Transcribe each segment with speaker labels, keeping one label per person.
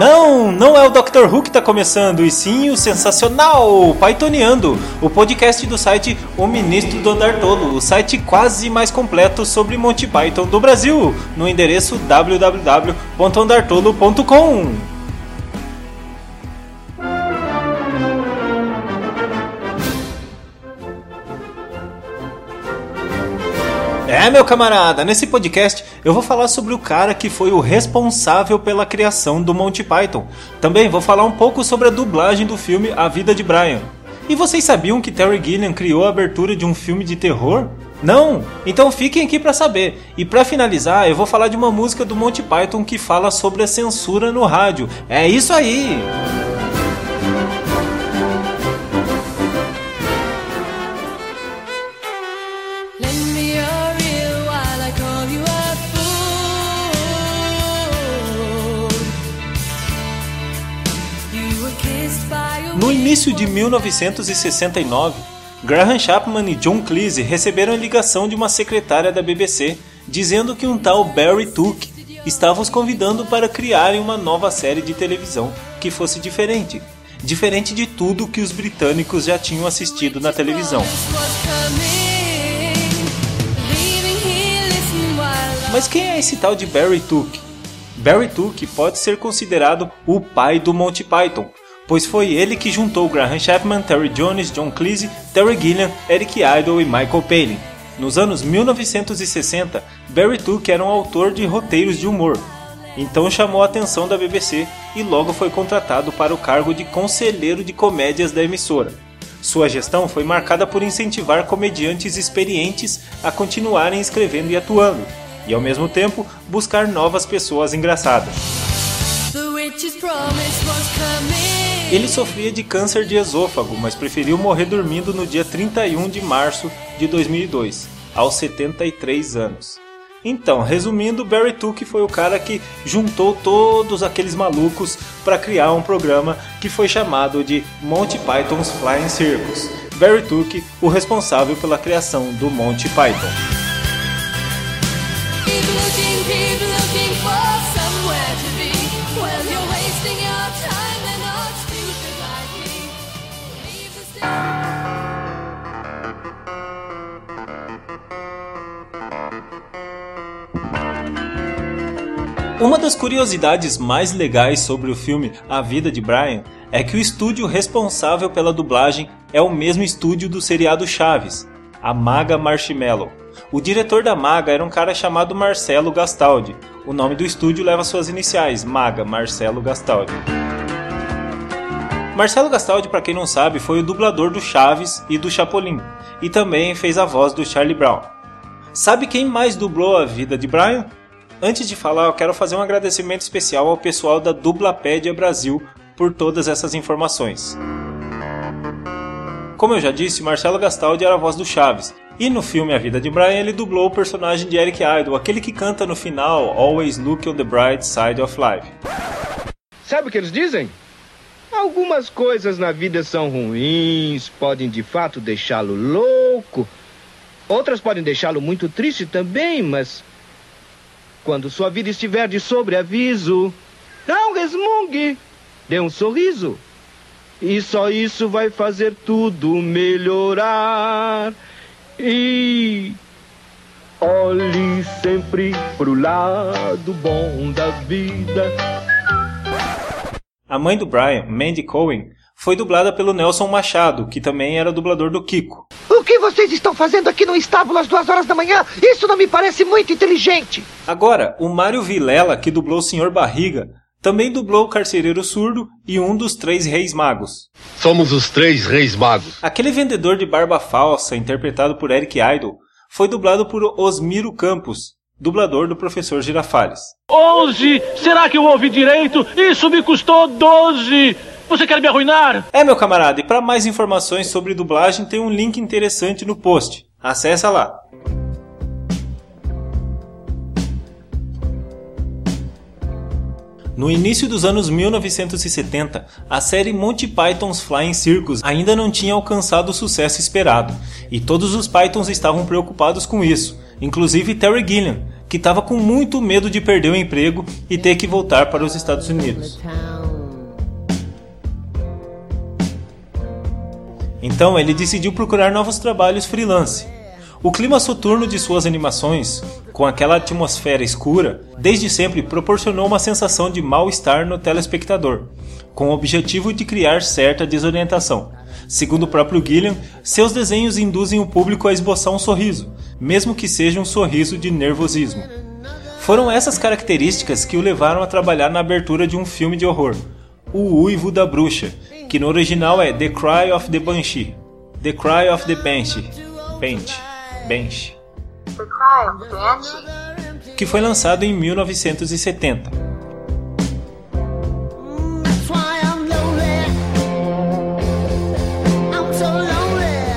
Speaker 1: Não, não é o Dr. Who que está começando, e sim o sensacional Pythoniando, o podcast do site O Ministro do Andar Todo, o site quase mais completo sobre Monty Python do Brasil, no endereço www.andartolo.com. É, meu camarada, nesse podcast eu vou falar sobre o cara que foi o responsável pela criação do Monty Python. Também vou falar um pouco sobre a dublagem do filme A Vida de Brian. E vocês sabiam que Terry Gilliam criou a abertura de um filme de terror? Não? Então fiquem aqui para saber. E para finalizar, eu vou falar de uma música do Monty Python que fala sobre a censura no rádio. É isso aí! No início de 1969, Graham Chapman e John Cleese receberam a ligação de uma secretária da BBC dizendo que um tal Barry Took estava os convidando para criarem uma nova série de televisão que fosse diferente. Diferente de tudo que os britânicos já tinham assistido na televisão. Mas quem é esse tal de Barry Took? Barry Took pode ser considerado o pai do Monty Python, pois foi ele que juntou Graham Chapman, Terry Jones, John Cleese, Terry Gilliam, Eric Idle e Michael Palin. Nos anos 1960, Barry Took era um autor de roteiros de humor, então chamou a atenção da BBC e logo foi contratado para o cargo de conselheiro de comédias da emissora. Sua gestão foi marcada por incentivar comediantes experientes a continuarem escrevendo e atuando, e ao mesmo tempo buscar novas pessoas engraçadas. Ele sofria de câncer de esôfago, mas preferiu morrer dormindo no dia 31 de março de 2002, aos 73 anos. Então, resumindo, Barry Took foi o cara que juntou todos aqueles malucos para criar um programa que foi chamado de Monty Python's Flying Circus. Barry Took, o responsável pela criação do Monty Python. Uma das curiosidades mais legais sobre o filme A Vida de Brian é que o estúdio responsável pela dublagem é o mesmo estúdio do seriado Chaves, a Maga Marshmallow. O diretor da Maga era um cara chamado Marcelo Gastaldi. O nome do estúdio leva suas iniciais, Maga Marcelo Gastaldi. Marcelo Gastaldi, para quem não sabe, foi o dublador do Chaves e do Chapolin, e também fez a voz do Charlie Brown. Sabe quem mais dublou a vida de Brian? Antes de falar, eu quero fazer um agradecimento especial ao pessoal da Dublapédia Brasil por todas essas informações. Como eu já disse, Marcelo Gastaldi era a voz do Chaves, e no filme A Vida de Brian ele dublou o personagem de Eric Idle, aquele que canta no final Always Look on the Bright Side of Life.
Speaker 2: Sabe o que eles dizem? Algumas coisas na vida são ruins, podem de fato deixá-lo louco. Outras podem deixá-lo muito triste também, mas quando sua vida estiver de sobreaviso, não resmungue, dê um sorriso. E só isso vai fazer tudo melhorar. E olhe sempre pro lado bom da vida.
Speaker 1: A mãe do Brian, Mandy Cohen, foi dublada pelo Nelson Machado, que também era dublador do Kiko.
Speaker 3: O que vocês estão fazendo aqui no estábulo às duas horas da manhã? Isso não me parece muito inteligente.
Speaker 1: Agora, o Mário Vilela, que dublou o Sr. Barriga, também dublou o Carcereiro Surdo e um dos Três Reis Magos.
Speaker 4: Somos os Três Reis Magos.
Speaker 1: Aquele vendedor de barba falsa, interpretado por Eric Idle, foi dublado por Osmiro Campos, dublador do Professor Girafales.
Speaker 5: Onze! Será que eu ouvi direito? Isso me custou doze! Você quer me arruinar?
Speaker 1: É, meu camarada, e para mais informações sobre dublagem tem um link interessante no post. Acesse lá. No início dos anos 1970, a série Monty Python's Flying Circus ainda não tinha alcançado o sucesso esperado, e todos os Pythons estavam preocupados com isso, inclusive Terry Gilliam, que estava com muito medo de perder o emprego e ter que voltar para os Estados Unidos. Então ele decidiu procurar novos trabalhos freelance. O clima soturno de suas animações, com aquela atmosfera escura, desde sempre proporcionou uma sensação de mal-estar no telespectador, com o objetivo de criar certa desorientação. Segundo o próprio Gilliam, seus desenhos induzem o público a esboçar um sorriso, mesmo que seja um sorriso de nervosismo. Foram essas características que o levaram a trabalhar na abertura de um filme de horror, O Uivo da Bruxa, que no original é The Cry of the Banshee. The Cry of the Banshee. Banshee. Banshee. The Cry of the Banshee. Que foi lançado em 1970.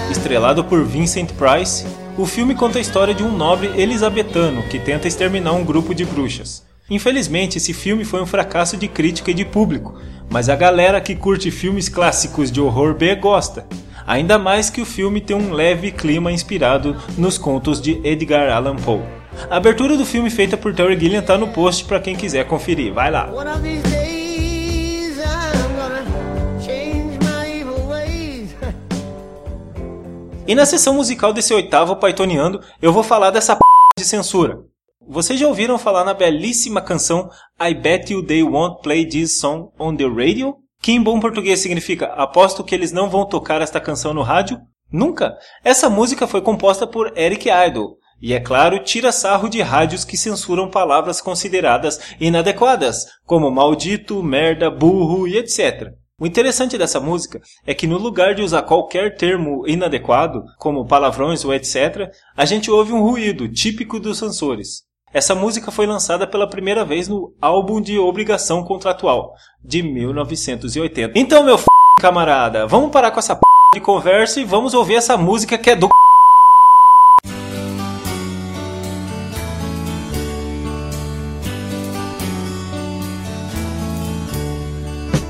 Speaker 1: Estrelado por Vincent Price, o filme conta a história de um nobre elisabetano que tenta exterminar um grupo de bruxas. Infelizmente, esse filme foi um fracasso de crítica e de público, mas a galera que curte filmes clássicos de horror B gosta. Ainda mais que o filme tem um leve clima inspirado nos contos de Edgar Allan Poe. A abertura do filme feita por Terry Gilliam tá no post para quem quiser conferir. Vai lá. E na sessão musical desse oitavo Pythoniando, eu vou falar dessa p de censura. Vocês já ouviram falar na belíssima canção I Bet You They Won't Play This Song on the Radio? Que em bom português significa aposto que eles não vão tocar esta canção no rádio? Nunca! Essa música foi composta por Eric Idle, e é claro, tira sarro de rádios que censuram palavras consideradas inadequadas, como maldito, merda, burro e etc. O interessante dessa música é que no lugar de usar qualquer termo inadequado, como palavrões ou etc., a gente ouve um ruído típico dos censores. Essa música foi lançada pela primeira vez no álbum de obrigação contratual, de 1980. Então, meu f... camarada, vamos parar com essa p... de conversa e vamos ouvir essa música que é do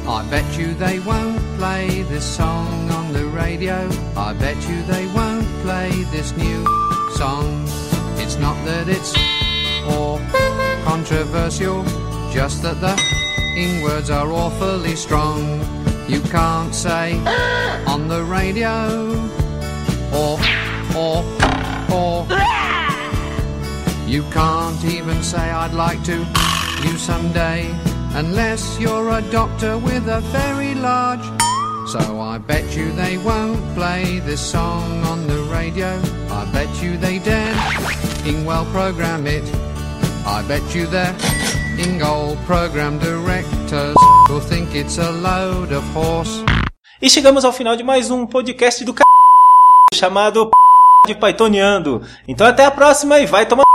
Speaker 1: I bet you they won't play this song on the radio. I bet you they won't play this new song. It's not that it's controversial, just that the ing words are awfully strong. You can't say on the radio. Or or or. You can't even say I'd like to you someday unless you're a doctor with a very large. So I bet you they won't play this song on the radio. I bet you they dare well program it I bet you Ingol program directors will think it's a load of horse. E chegamos ao final de mais um podcast do c... chamado de Pythoniando. Então até a próxima e vai tomar